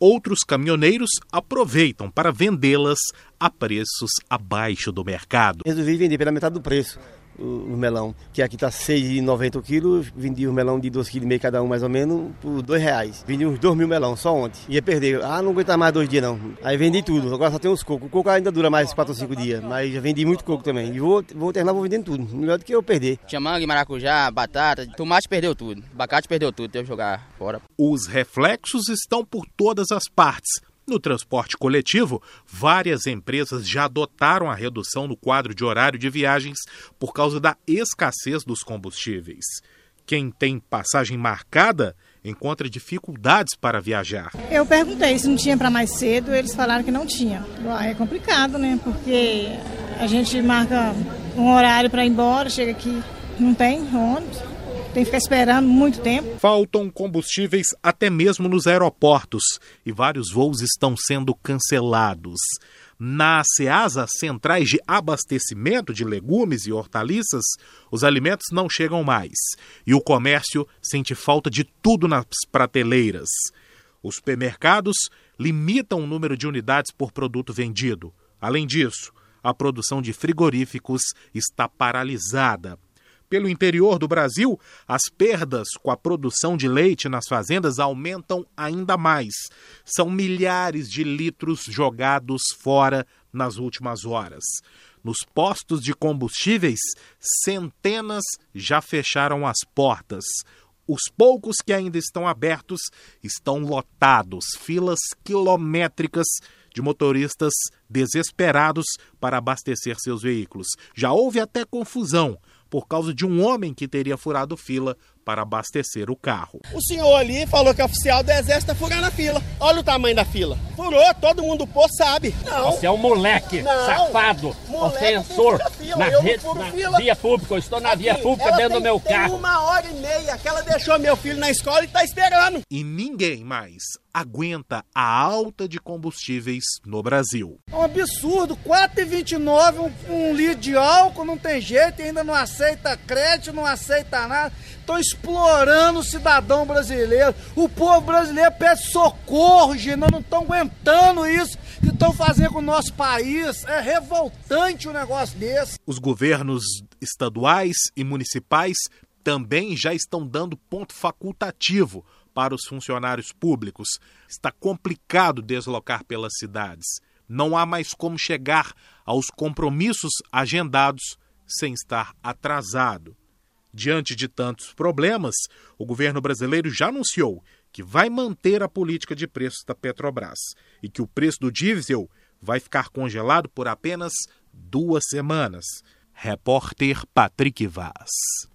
outros caminhoneiros aproveitam para vendê-las a preços abaixo do mercado. Resolvi vender pela metade do preço o, melão, que aqui está 6,90 o quilo, vendi o melão de 2,5 kg cada um mais ou menos por 2 reais. Vendi uns 2 mil melão só ontem. Ia perder. Ah, não aguentar mais dois dias não. Aí vendi tudo. Agora só tem os cocos. O coco ainda dura mais 4 ou 5 dias, mas já vendi muito coco também. E vou, vou terminar vou vendendo tudo. Melhor do que eu perder. Tinha manga, maracujá, batata, tomate perdeu tudo. Abacate perdeu tudo, teve que jogar fora. Os reflexos estão por todas as partes no transporte coletivo, várias empresas já adotaram a redução no quadro de horário de viagens por causa da escassez dos combustíveis. Quem tem passagem marcada encontra dificuldades para viajar. Eu perguntei se não tinha para mais cedo, eles falaram que não tinha. É complicado, né? Porque a gente marca um horário para ir embora, chega aqui, não tem ônibus tem que ficar esperando muito tempo. Faltam combustíveis até mesmo nos aeroportos e vários voos estão sendo cancelados. Na SEASA, centrais de abastecimento de legumes e hortaliças, os alimentos não chegam mais e o comércio sente falta de tudo nas prateleiras. Os supermercados limitam o número de unidades por produto vendido. Além disso, a produção de frigoríficos está paralisada pelo interior do Brasil, as perdas com a produção de leite nas fazendas aumentam ainda mais. São milhares de litros jogados fora nas últimas horas. Nos postos de combustíveis, centenas já fecharam as portas. Os poucos que ainda estão abertos estão lotados, filas quilométricas de motoristas desesperados para abastecer seus veículos. Já houve até confusão por causa de um homem que teria furado fila para abastecer o carro. O senhor ali falou que é oficial do exército está furando a fila. Olha o tamanho da fila. Furou, todo mundo pô sabe. Não. Você é um moleque, não. safado, moleque ofensor. Na, rede, na via pública, eu estou na Aqui, via pública dentro tem, do meu carro. Uma hora e meia que ela deixou meu filho na escola e está esperando. E ninguém mais aguenta a alta de combustíveis no Brasil. É um absurdo, 4,29 um, um litro de álcool, não tem jeito, ainda não aceita crédito, não aceita nada. Estão explorando o cidadão brasileiro. O povo brasileiro pede socorro, gente, nós não estamos aguentando isso que estão fazendo com o nosso país. É revoltante o um negócio desse. Os governos estaduais e municipais também já estão dando ponto facultativo para os funcionários públicos. Está complicado deslocar pelas cidades. Não há mais como chegar aos compromissos agendados sem estar atrasado. Diante de tantos problemas, o governo brasileiro já anunciou que vai manter a política de preços da Petrobras e que o preço do diesel vai ficar congelado por apenas duas semanas. Repórter Patrick Vaz.